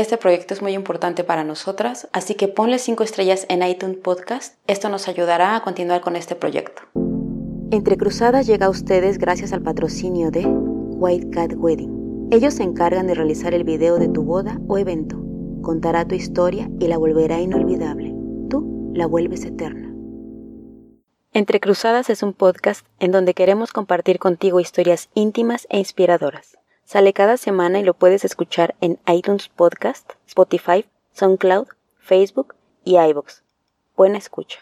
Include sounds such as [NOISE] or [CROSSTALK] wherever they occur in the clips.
Este proyecto es muy importante para nosotras, así que ponle 5 estrellas en iTunes Podcast. Esto nos ayudará a continuar con este proyecto. Entre Cruzadas llega a ustedes gracias al patrocinio de White Cat Wedding. Ellos se encargan de realizar el video de tu boda o evento. Contará tu historia y la volverá inolvidable. Tú la vuelves eterna. Entre Cruzadas es un podcast en donde queremos compartir contigo historias íntimas e inspiradoras. Sale cada semana y lo puedes escuchar en iTunes Podcast, Spotify, SoundCloud, Facebook y iVoox. Buena escucha.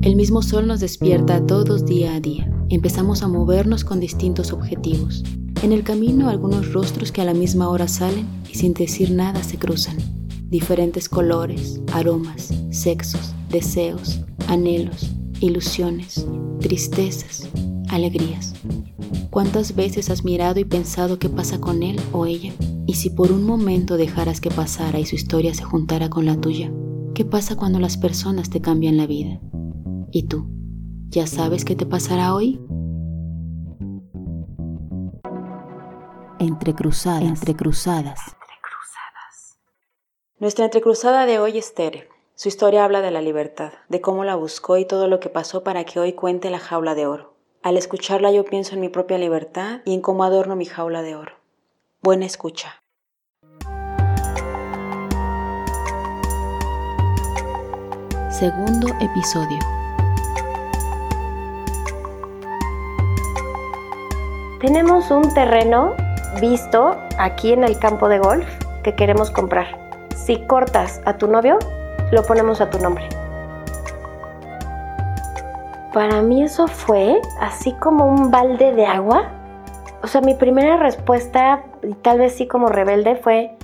El mismo sol nos despierta todos día a día. Empezamos a movernos con distintos objetivos. En el camino algunos rostros que a la misma hora salen y sin decir nada se cruzan. Diferentes colores, aromas, sexos, deseos, anhelos, ilusiones, tristezas, alegrías. ¿Cuántas veces has mirado y pensado qué pasa con él o ella? Y si por un momento dejaras que pasara y su historia se juntara con la tuya, ¿qué pasa cuando las personas te cambian la vida? ¿Y tú? ¿Ya sabes qué te pasará hoy? Entrecruzadas. Entrecruzadas. Nuestra entrecruzada de hoy es Tere. Su historia habla de la libertad, de cómo la buscó y todo lo que pasó para que hoy cuente la jaula de oro. Al escucharla yo pienso en mi propia libertad y en cómo adorno mi jaula de oro. Buena escucha. Segundo episodio. Tenemos un terreno visto aquí en el campo de golf que queremos comprar. Si cortas a tu novio, lo ponemos a tu nombre. Para mí eso fue así como un balde de agua. O sea, mi primera respuesta, y tal vez sí como rebelde, fue,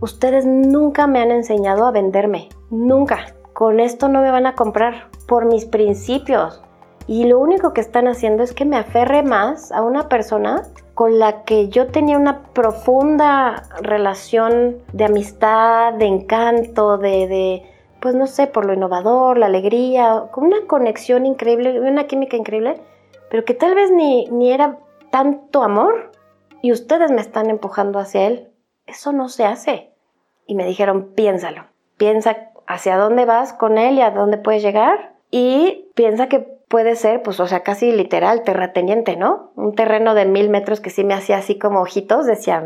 ustedes nunca me han enseñado a venderme, nunca. Con esto no me van a comprar por mis principios. Y lo único que están haciendo es que me aferre más a una persona con la que yo tenía una profunda relación de amistad, de encanto, de, de pues no sé, por lo innovador, la alegría, con una conexión increíble, una química increíble, pero que tal vez ni, ni era tanto amor y ustedes me están empujando hacia él. Eso no se hace. Y me dijeron, piénsalo, piensa hacia dónde vas con él y a dónde puedes llegar y piensa que puede ser, pues, o sea, casi literal, terrateniente, ¿no? Un terreno de mil metros que sí me hacía así como ojitos, decía,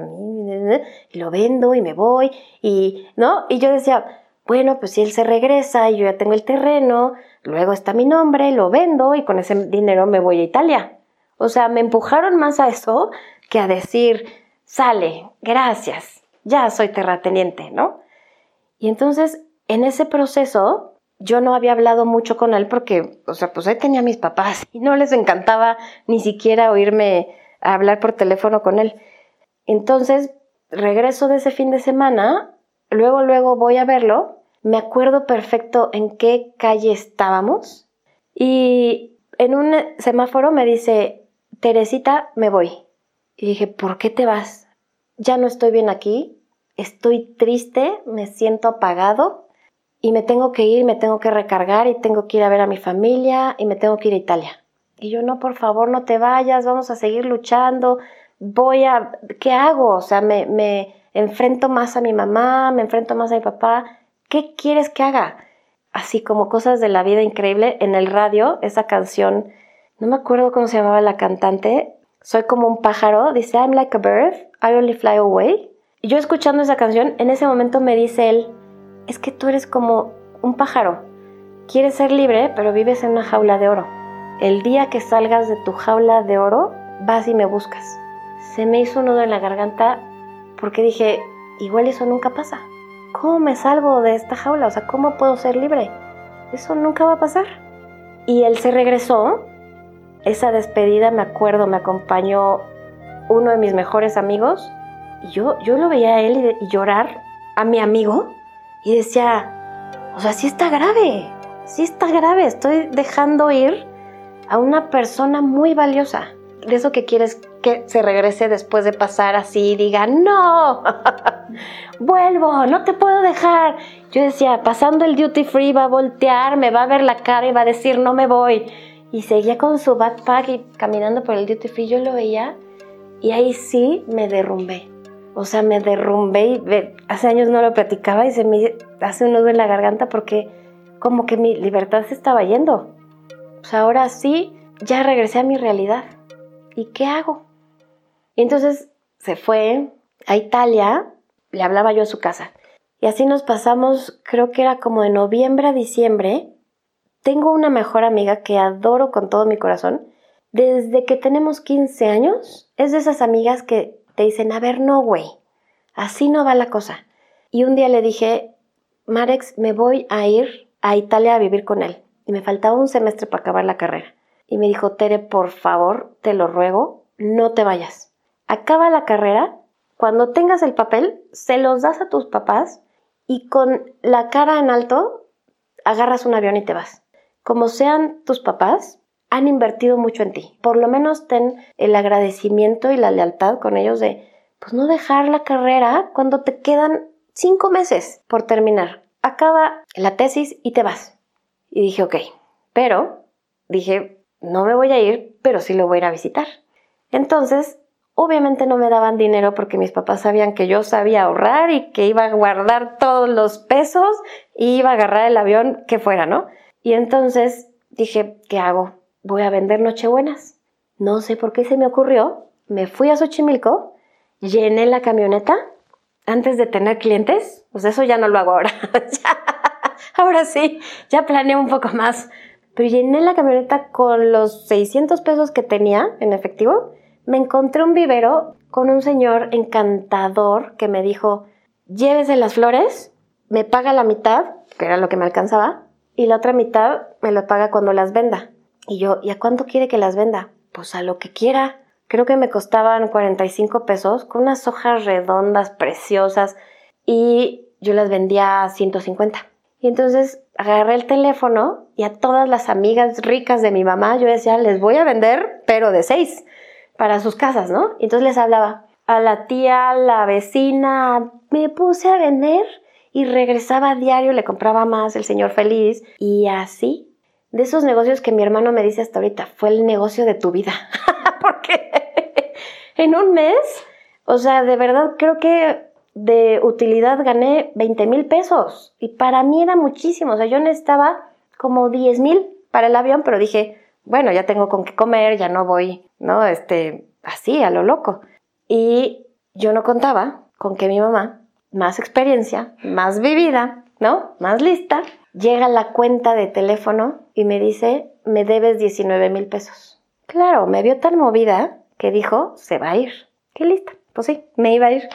y lo vendo y me voy, y, ¿no? Y yo decía, bueno, pues si él se regresa y yo ya tengo el terreno, luego está mi nombre, lo vendo y con ese dinero me voy a Italia. O sea, me empujaron más a eso que a decir, sale, gracias, ya soy terrateniente, ¿no? Y entonces, en ese proceso, yo no había hablado mucho con él porque, o sea, pues ahí tenía a mis papás y no les encantaba ni siquiera oírme hablar por teléfono con él. Entonces, regreso de ese fin de semana, luego, luego voy a verlo me acuerdo perfecto en qué calle estábamos y en un semáforo me dice, Teresita, me voy. Y dije, ¿por qué te vas? Ya no estoy bien aquí, estoy triste, me siento apagado y me tengo que ir, me tengo que recargar y tengo que ir a ver a mi familia y me tengo que ir a Italia. Y yo, no, por favor, no te vayas, vamos a seguir luchando, voy a, ¿qué hago? O sea, me, me enfrento más a mi mamá, me enfrento más a mi papá ¿qué quieres que haga? Así como cosas de la vida increíble. En el radio, esa canción, no me acuerdo cómo se llamaba la cantante, Soy como un pájaro, dice I'm like a bird, I only fly away. Y yo escuchando esa canción, en ese momento me dice él, es que tú eres como un pájaro. Quieres ser libre, pero vives en una jaula de oro. El día que salgas de tu jaula de oro, vas y me buscas. Se me hizo un nudo en la garganta porque dije, igual eso nunca pasa. ¿Cómo me salgo de esta jaula? O sea, ¿cómo puedo ser libre? Eso nunca va a pasar. Y él se regresó. Esa despedida, me acuerdo, me acompañó uno de mis mejores amigos. Y yo, yo lo veía a él llorar a mi amigo. Y decía, o sea, sí está grave. Sí está grave. Estoy dejando ir a una persona muy valiosa. De eso que quieres que se regrese después de pasar así y diga, no, [LAUGHS] vuelvo, no te puedo dejar. Yo decía, pasando el duty free va a voltear, me va a ver la cara y va a decir, no me voy. Y seguía con su backpack y caminando por el duty free, yo lo veía Y ahí sí me derrumbé. O sea, me derrumbé y hace años no lo platicaba y se me hace un nudo en la garganta porque como que mi libertad se estaba yendo. Sea, ahora sí, ya regresé a mi realidad. ¿Y qué hago? Y entonces se fue a Italia, le hablaba yo a su casa. Y así nos pasamos, creo que era como de noviembre a diciembre. Tengo una mejor amiga que adoro con todo mi corazón. Desde que tenemos 15 años, es de esas amigas que te dicen, a ver, no, güey, así no va la cosa. Y un día le dije, Marex, me voy a ir a Italia a vivir con él. Y me faltaba un semestre para acabar la carrera. Y me dijo, Tere, por favor, te lo ruego, no te vayas. Acaba la carrera, cuando tengas el papel, se los das a tus papás y con la cara en alto agarras un avión y te vas. Como sean tus papás, han invertido mucho en ti. Por lo menos ten el agradecimiento y la lealtad con ellos de, pues no dejar la carrera cuando te quedan cinco meses por terminar. Acaba la tesis y te vas. Y dije, ok, pero dije, no me voy a ir, pero sí lo voy a ir a visitar. Entonces Obviamente no me daban dinero porque mis papás sabían que yo sabía ahorrar y que iba a guardar todos los pesos y iba a agarrar el avión que fuera, ¿no? Y entonces dije, ¿qué hago? Voy a vender Nochebuenas. No sé por qué se me ocurrió. Me fui a Xochimilco, llené la camioneta antes de tener clientes. Pues eso ya no lo hago ahora. [LAUGHS] ahora sí, ya planeé un poco más. Pero llené la camioneta con los 600 pesos que tenía en efectivo me encontré un vivero con un señor encantador que me dijo, llévese las flores, me paga la mitad, que era lo que me alcanzaba, y la otra mitad me lo paga cuando las venda. Y yo, ¿y a cuánto quiere que las venda? Pues a lo que quiera. Creo que me costaban 45 pesos con unas hojas redondas, preciosas, y yo las vendía a 150. Y entonces agarré el teléfono y a todas las amigas ricas de mi mamá yo decía, les voy a vender, pero de seis para sus casas, ¿no? Entonces les hablaba a la tía, la vecina, me puse a vender y regresaba a diario, le compraba más, el señor feliz y así. De esos negocios que mi hermano me dice hasta ahorita, fue el negocio de tu vida. [LAUGHS] Porque en un mes, o sea, de verdad creo que de utilidad gané 20 mil pesos y para mí era muchísimo, o sea, yo necesitaba como 10 mil para el avión, pero dije, bueno, ya tengo con qué comer, ya no voy, ¿no? Este, así, a lo loco. Y yo no contaba con que mi mamá, más experiencia, más vivida, ¿no? Más lista, llega a la cuenta de teléfono y me dice, me debes 19 mil pesos. Claro, me vio tan movida que dijo, se va a ir. Qué lista. Pues sí, me iba a ir.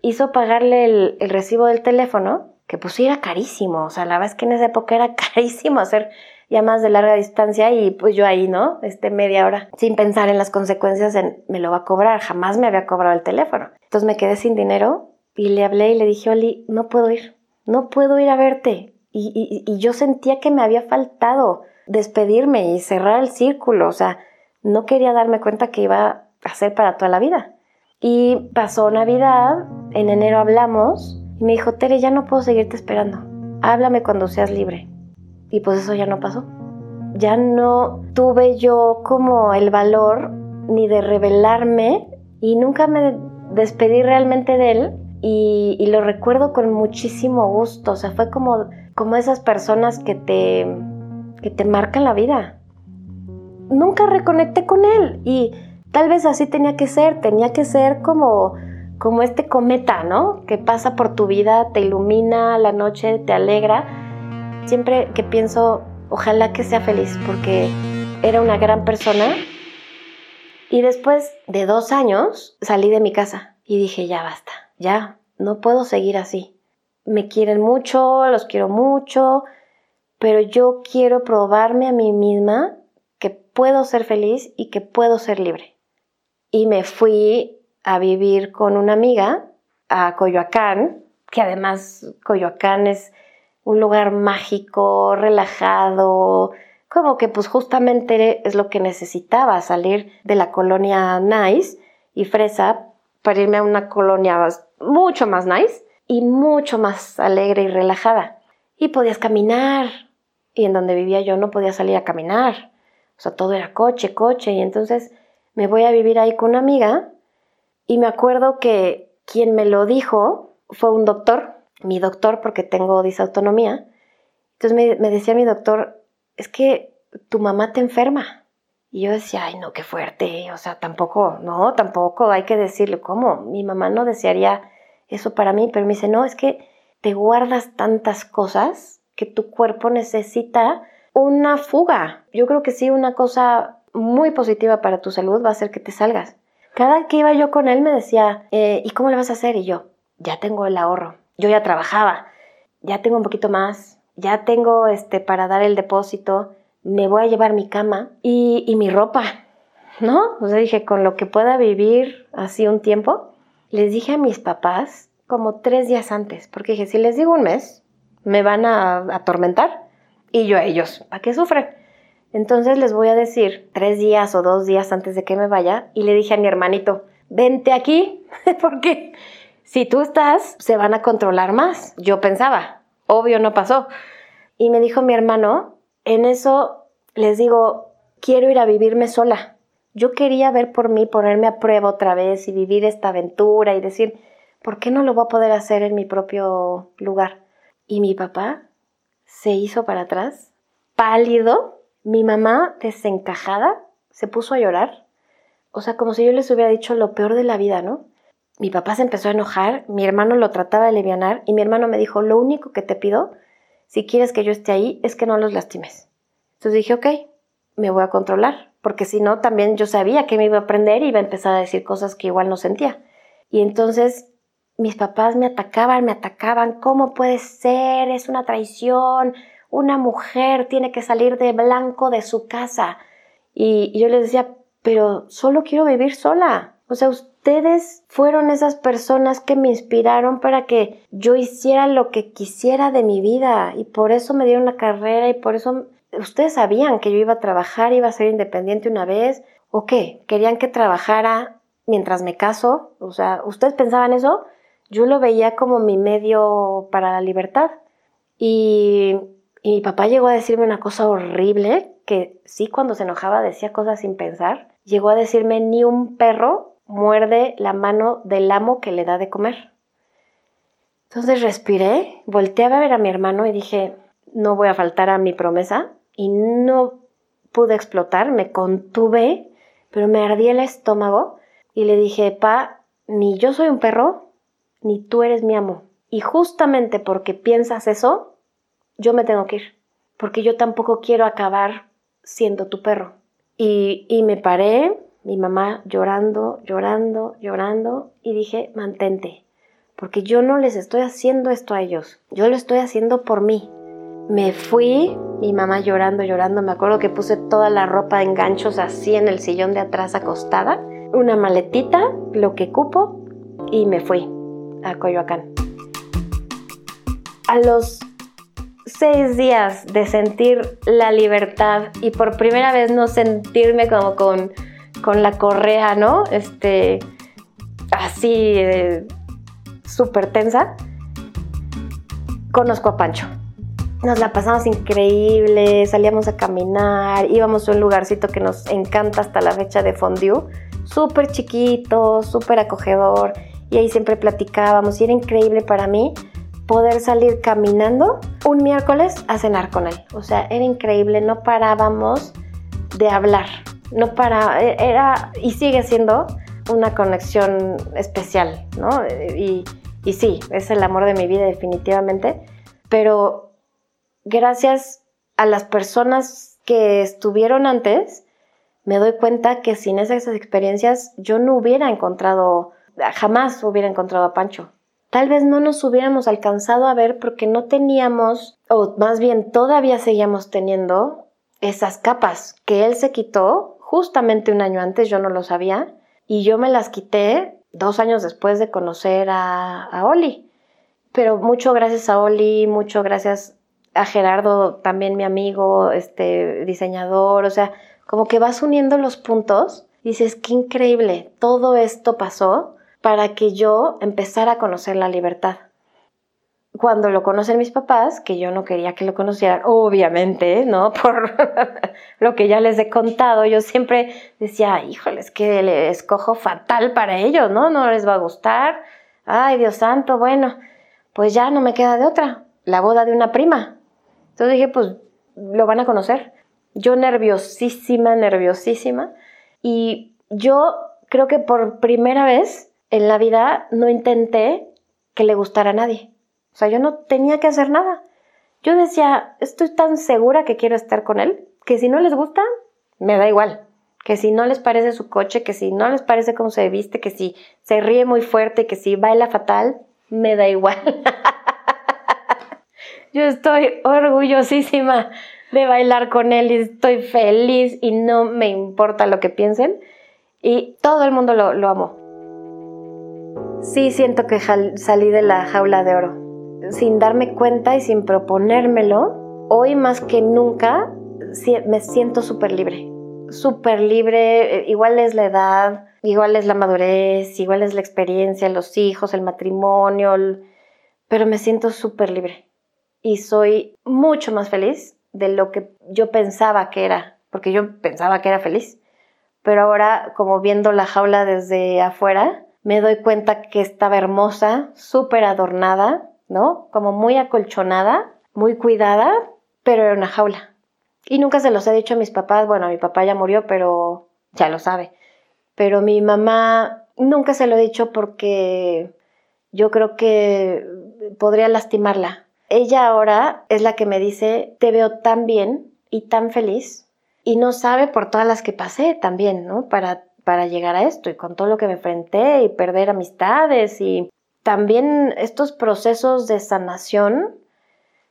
Hizo pagarle el, el recibo del teléfono, que pues sí era carísimo. O sea, la verdad es que en esa época era [LAUGHS] carísimo hacer llamadas de larga distancia y pues yo ahí, ¿no? Este media hora sin pensar en las consecuencias en me lo va a cobrar, jamás me había cobrado el teléfono. Entonces me quedé sin dinero y le hablé y le dije, Oli, no puedo ir, no puedo ir a verte. Y, y, yo sentía que me había faltado despedirme y cerrar el círculo, o sea, no quería darme cuenta que iba a ser para toda la vida. Y pasó Navidad, en enero hablamos y me dijo, Tere, ya no puedo seguirte esperando, háblame cuando seas libre. Y pues eso ya no pasó. Ya no tuve yo como el valor ni de revelarme y nunca me despedí realmente de él y, lo recuerdo con muchísimo gusto. O sea, fue como, como esas personas que te, que te marcan la vida. Nunca reconecté con él y tal vez así tenía que ser, tenía que ser como, como este cometa, ¿no? Que pasa por tu vida, te ilumina la noche, te alegra Siempre que pienso, ojalá que sea feliz, porque era una gran persona. Y después de dos años salí de mi casa y dije, ya basta, ya, no puedo seguir así. Me quieren mucho, los quiero mucho, pero yo quiero probarme a mí misma que puedo ser feliz y que puedo ser libre. Y me fui a vivir con una amiga a Coyoacán, que además Coyoacán es un lugar mágico, relajado, como que pues justamente es lo que necesitaba, salir de la colonia nice y fresa para irme a una colonia mucho más nice y mucho más alegre y relajada. Y podías caminar, y en donde vivía yo no podía salir a caminar. O sea, todo era coche, coche, y entonces me voy a vivir ahí con una amiga Y me acuerdo que quien me lo dijo fue un doctor, mi doctor, porque tengo disautonomía. Entonces me, decía mi doctor, es que tu mamá te enferma. Y yo decía, ay, no, qué fuerte, o sea, tampoco, no, tampoco, hay que decirle, ¿cómo? Mi mamá no desearía eso para mí, pero me dice, no, es que te guardas tantas cosas que tu cuerpo necesita una fuga. Yo creo que sí, una cosa muy positiva para tu salud va a ser que te salgas. Cada que iba yo con él me decía, eh, ¿y cómo le vas a hacer? Y yo, ya tengo el ahorro, yo ya trabajaba, ya tengo un poquito más, ya tengo este para dar el depósito, me voy a llevar mi cama y, y mi ropa, ¿no? O sea, dije, con lo que pueda vivir así un tiempo, les dije a mis papás como tres días antes, porque dije, si les digo un mes, me van a atormentar y yo a ellos, ¿para qué sufren? Entonces les voy a decir tres días o dos días antes de que me vaya y le dije a mi hermanito, vente aquí, [LAUGHS] porque si tú estás, se van a controlar más. Yo pensaba, obvio no pasó. Y me dijo mi hermano, en eso les digo, quiero ir a vivirme sola. Yo quería ver por mí, ponerme a prueba otra vez y vivir esta aventura y decir, ¿por qué no lo voy a poder hacer en mi propio lugar? Y mi papá se hizo para atrás, pálido, mi mamá desencajada, se puso a llorar. O sea, como si yo les hubiera dicho lo peor de la vida, ¿no? Mi papá se empezó a enojar, mi hermano lo trataba de aliviar y mi hermano me dijo, lo único que te pido, si quieres que yo esté ahí, es que no los lastimes. Entonces dije, ok, me voy a controlar, porque si no, también yo sabía que me iba a aprender y iba a empezar a decir cosas que igual no sentía. Y entonces mis papás me atacaban, me atacaban, ¿cómo puede ser? Es una traición, una mujer tiene que salir de blanco de su casa. Y, yo les decía, pero solo quiero vivir sola. O sea, ustedes fueron esas personas que me inspiraron para que yo hiciera lo que quisiera de mi vida y por eso me dieron la carrera y por eso ustedes sabían que yo iba a trabajar, iba a ser independiente una vez o qué, querían que trabajara mientras me caso, o sea, ¿ustedes pensaban eso? yo lo veía como mi medio para la libertad. Y, mi papá llegó a decirme una cosa horrible, que sí cuando se enojaba decía cosas sin pensar. Llegó a decirme, ni un perro muerde la mano del amo que le da de comer. Entonces respiré, volteé a ver a mi hermano y dije, no voy a faltar a mi promesa. Y no pude explotar, me contuve, pero me ardía el estómago y le dije, pa, ni yo soy un perro, ni tú eres mi amo. Y justamente porque piensas eso, yo me tengo que ir, porque yo tampoco quiero acabar siendo tu perro. Y, y me paré, mi mamá llorando, llorando, llorando, y dije, mantente, porque yo no les estoy haciendo esto a ellos, yo lo estoy haciendo por mí. Me fui, mi mamá llorando, llorando, me acuerdo que puse toda la ropa en ganchos así en el sillón de atrás acostada, una maletita, lo que cupo, y me fui a Coyoacán. A los seis días de sentir la libertad y por primera vez no sentirme como con, con la correa, ¿no? Este, así eh, súper tensa, conozco a Pancho. Nos la pasamos increíble, salíamos a caminar, íbamos a un lugarcito que nos encanta hasta la fecha de fondue, súper chiquito, súper acogedor y ahí siempre platicábamos y era increíble para mí poder salir caminando un miércoles a cenar con él. O sea, era increíble, no parábamos de hablar, no para, e, era y sigue siendo una conexión especial, ¿no? Y, y sí, es el amor de mi vida definitivamente, pero gracias a las personas que estuvieron antes, me doy cuenta que sin esas experiencias yo no hubiera encontrado jamás hubiera encontrado a Pancho. Tal vez no nos hubiéramos alcanzado a ver porque no teníamos, o más bien todavía seguíamos teniendo, esas capas que él se quitó justamente un año antes, yo no lo sabía, y yo me las quité dos años después de conocer a, a Oli. Pero mucho gracias a Oli, mucho gracias a Gerardo, también mi amigo, este diseñador, o sea, como que vas uniendo los puntos y dices, qué increíble, todo esto pasó para que yo empezara a conocer la libertad. Cuando lo conocen mis papás, que yo no quería que lo conocieran, obviamente, ¿no? [LAUGHS] Por lo que ya les he contado, yo siempre decía, híjole, es que le escojo fatal para ellos, ¿no? No les va a gustar. Ay, Dios santo, bueno, pues ya no me queda de otra, la boda de una prima. Entonces dije, pues lo van a conocer. Yo nerviosísima, nerviosísima. Y yo creo que por primera vez en la vida no intenté que le gustara a nadie. O sea, yo no tenía que hacer nada. Yo decía, estoy tan segura que quiero estar con él, que si no les gusta, me da igual. Que si no les parece su coche, que si no les parece cómo se viste, que si se ríe muy fuerte, que si baila fatal, me da igual. [LAUGHS] yo estoy orgullosísima de bailar con él y estoy feliz y no me importa lo que piensen. Y todo el mundo lo, lo amó. Sí siento que salí de la jaula de oro sin darme cuenta y sin proponérmelo, hoy más que nunca me siento súper libre. Súper libre, eh, igual es la edad, igual es la madurez, igual es la experiencia, los hijos, el matrimonio, pero me siento súper libre. Y soy mucho más feliz de lo que yo pensaba que era, porque yo pensaba que era feliz. Pero ahora, como viendo la jaula desde afuera, me doy cuenta que estaba hermosa, súper adornada, ¿no? Como muy acolchonada, muy cuidada, pero era una jaula. Y nunca se los he dicho a mis papás, bueno, mi papá ya murió, pero ya lo sabe. Pero mi mamá nunca se lo he dicho porque yo creo que podría lastimarla. Ella ahora es la que me dice, te veo tan bien y tan feliz y no sabe por todas las que pasé también, ¿no? Para, para llegar a esto y con todo lo que me enfrenté y perder amistades y también estos procesos de sanación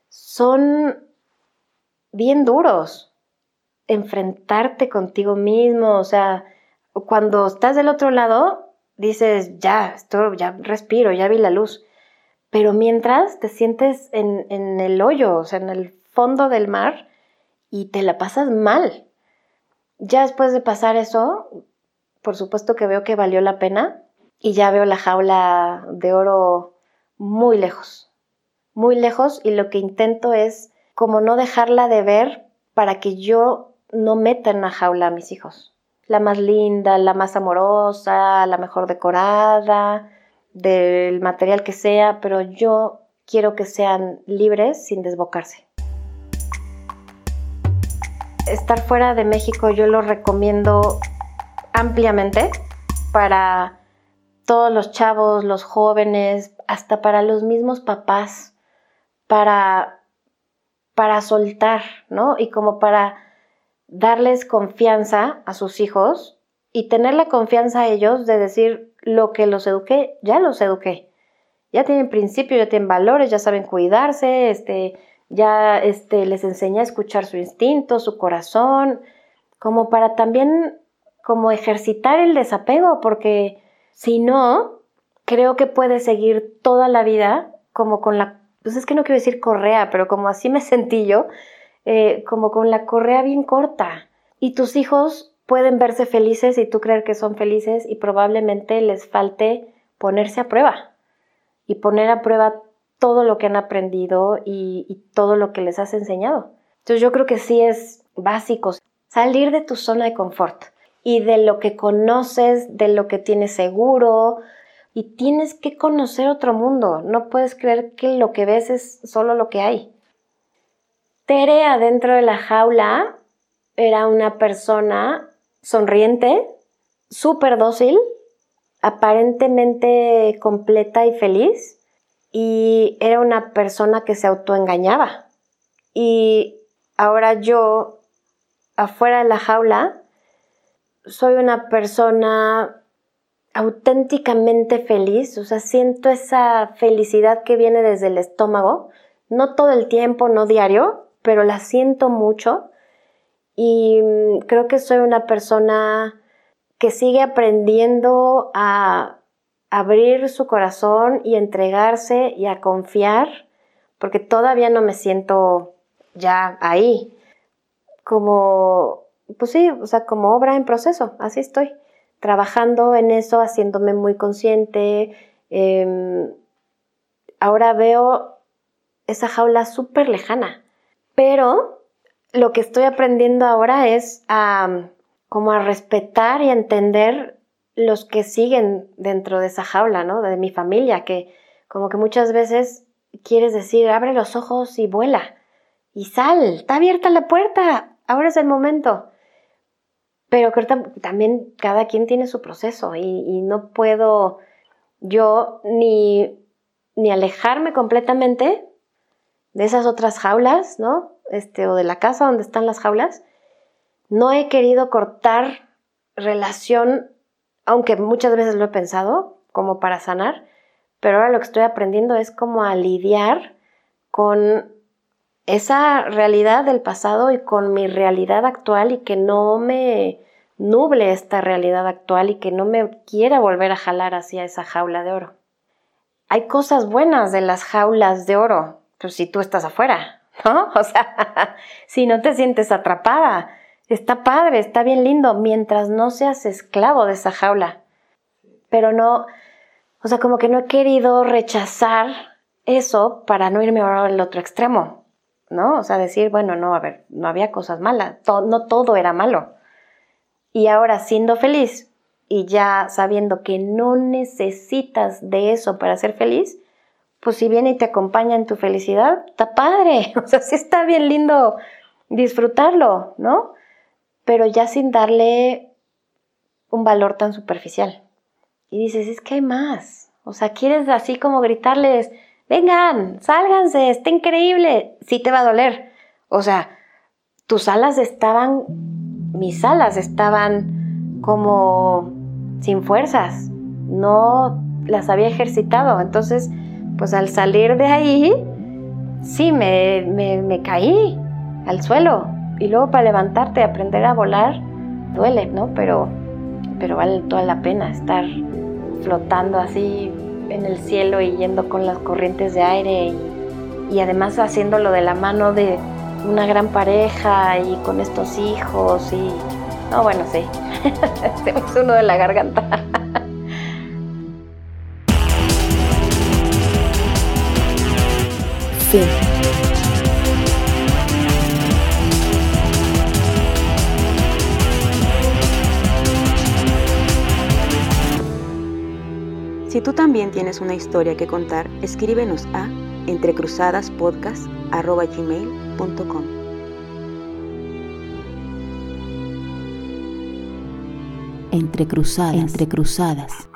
son bien duros. Enfrentarte contigo mismo, o sea, cuando estás del otro lado, dices, ya, esto, ya respiro, ya vi la luz. Pero mientras te sientes en, el hoyo, o sea, en el fondo del mar, y te la pasas mal. Ya después de pasar eso, por supuesto que veo que valió la pena, y ya veo la jaula de oro muy lejos, muy lejos y lo que intento es como no dejarla de ver para que yo no meta en la jaula a mis hijos. La más linda, la más amorosa, la mejor decorada, del material que sea, pero yo quiero que sean libres sin desbocarse. Estar fuera de México yo lo recomiendo ampliamente para todos los chavos, los jóvenes, hasta para los mismos papás, para, para soltar, ¿no? Y como para darles confianza a sus hijos y tener la confianza a ellos de decir lo que los eduqué, ya los eduqué. Ya tienen principios, ya tienen valores, ya saben cuidarse, este, ya este, les enseñé a escuchar su instinto, su corazón, como para también como ejercitar el desapego, porque si no, creo que puede seguir toda la vida como con la, pues es que no quiero decir correa, pero como así me [LAUGHS] sentí yo, eh, como con la correa bien corta. Y tus hijos pueden verse felices y tú creer que son felices y probablemente les falte ponerse a prueba y poner a prueba todo lo que han aprendido y, y todo lo que les has enseñado. Entonces yo creo que sí es básico salir de tu zona de confort y de lo que conoces, de lo que tienes seguro, y tienes que conocer otro mundo. No puedes creer que lo que ves es solo lo que hay. Tere adentro de la jaula era una persona sonriente, súper dócil, aparentemente completa y feliz, y era una persona que se autoengañaba. Y ahora yo, afuera de la jaula, soy una persona auténticamente feliz, o sea, siento esa felicidad que viene desde el estómago, no todo el tiempo, no diario, pero la siento mucho y mm, creo que soy una persona que sigue aprendiendo a abrir su corazón y entregarse y a confiar, porque todavía no me siento ya ahí. Como pues sí, o sea, como obra en proceso, así estoy, trabajando en eso, haciéndome muy consciente. Em, ahora veo esa jaula súper lejana. Pero lo que estoy aprendiendo ahora es a como a respetar y entender los que siguen dentro de esa jaula, ¿no? De mi familia, que como que muchas veces quieres decir, abre los ojos y vuela, y sal, está abierta la puerta, ahora es el momento. Pero creo también cada quien tiene su proceso y, y no puedo yo ni, ni alejarme completamente de esas otras jaulas, ¿no? Este, o de la casa donde están las jaulas. No he querido cortar relación, aunque muchas veces lo he pensado, como para sanar, pero ahora lo que estoy aprendiendo es como a lidiar con esa realidad del pasado y con mi realidad actual y que no me nuble esta realidad actual y que no me quiera volver a jalar hacia esa jaula de oro. Hay cosas buenas de las jaulas de oro, pues si tú estás afuera, ¿no? [LAUGHS] O sea, si no te sientes atrapada, está padre, está bien lindo, mientras no seas esclavo de esa jaula. Pero no, o sea, como que no he querido rechazar eso para no irme ahora al otro extremo, ¿no? O sea, decir, bueno, no, a ver, no había cosas malas, no todo era malo. Y ahora siendo feliz y ya sabiendo que no necesitas de eso para ser feliz, pues si viene y te acompaña en tu felicidad, está padre. [LAUGHS] O sea, sí está bien lindo disfrutarlo, ¿no? Pero ya sin darle un valor tan superficial. Y dices, es que hay más. O sea, quieres así como gritarles, vengan, sálganse, está increíble. Sí te va a doler. O sea, tus alas estaban, mis alas estaban como sin fuerzas. No las había ejercitado. Entonces, pues al salir de ahí, sí, me, me, caí al suelo. Y luego para levantarte, aprender a volar, duele, ¿no? Pero, pero vale toda la pena estar flotando así en el cielo y yendo con las corrientes de aire y, y además haciéndolo de la mano de una gran pareja y con estos hijos y... No, bueno, sí, [LAUGHS] se me uno de la garganta. Si tú también tienes una historia que contar, escríbenos a entrecruzadaspodcast.gmail.com Entre cruzadas, entre cruzadas.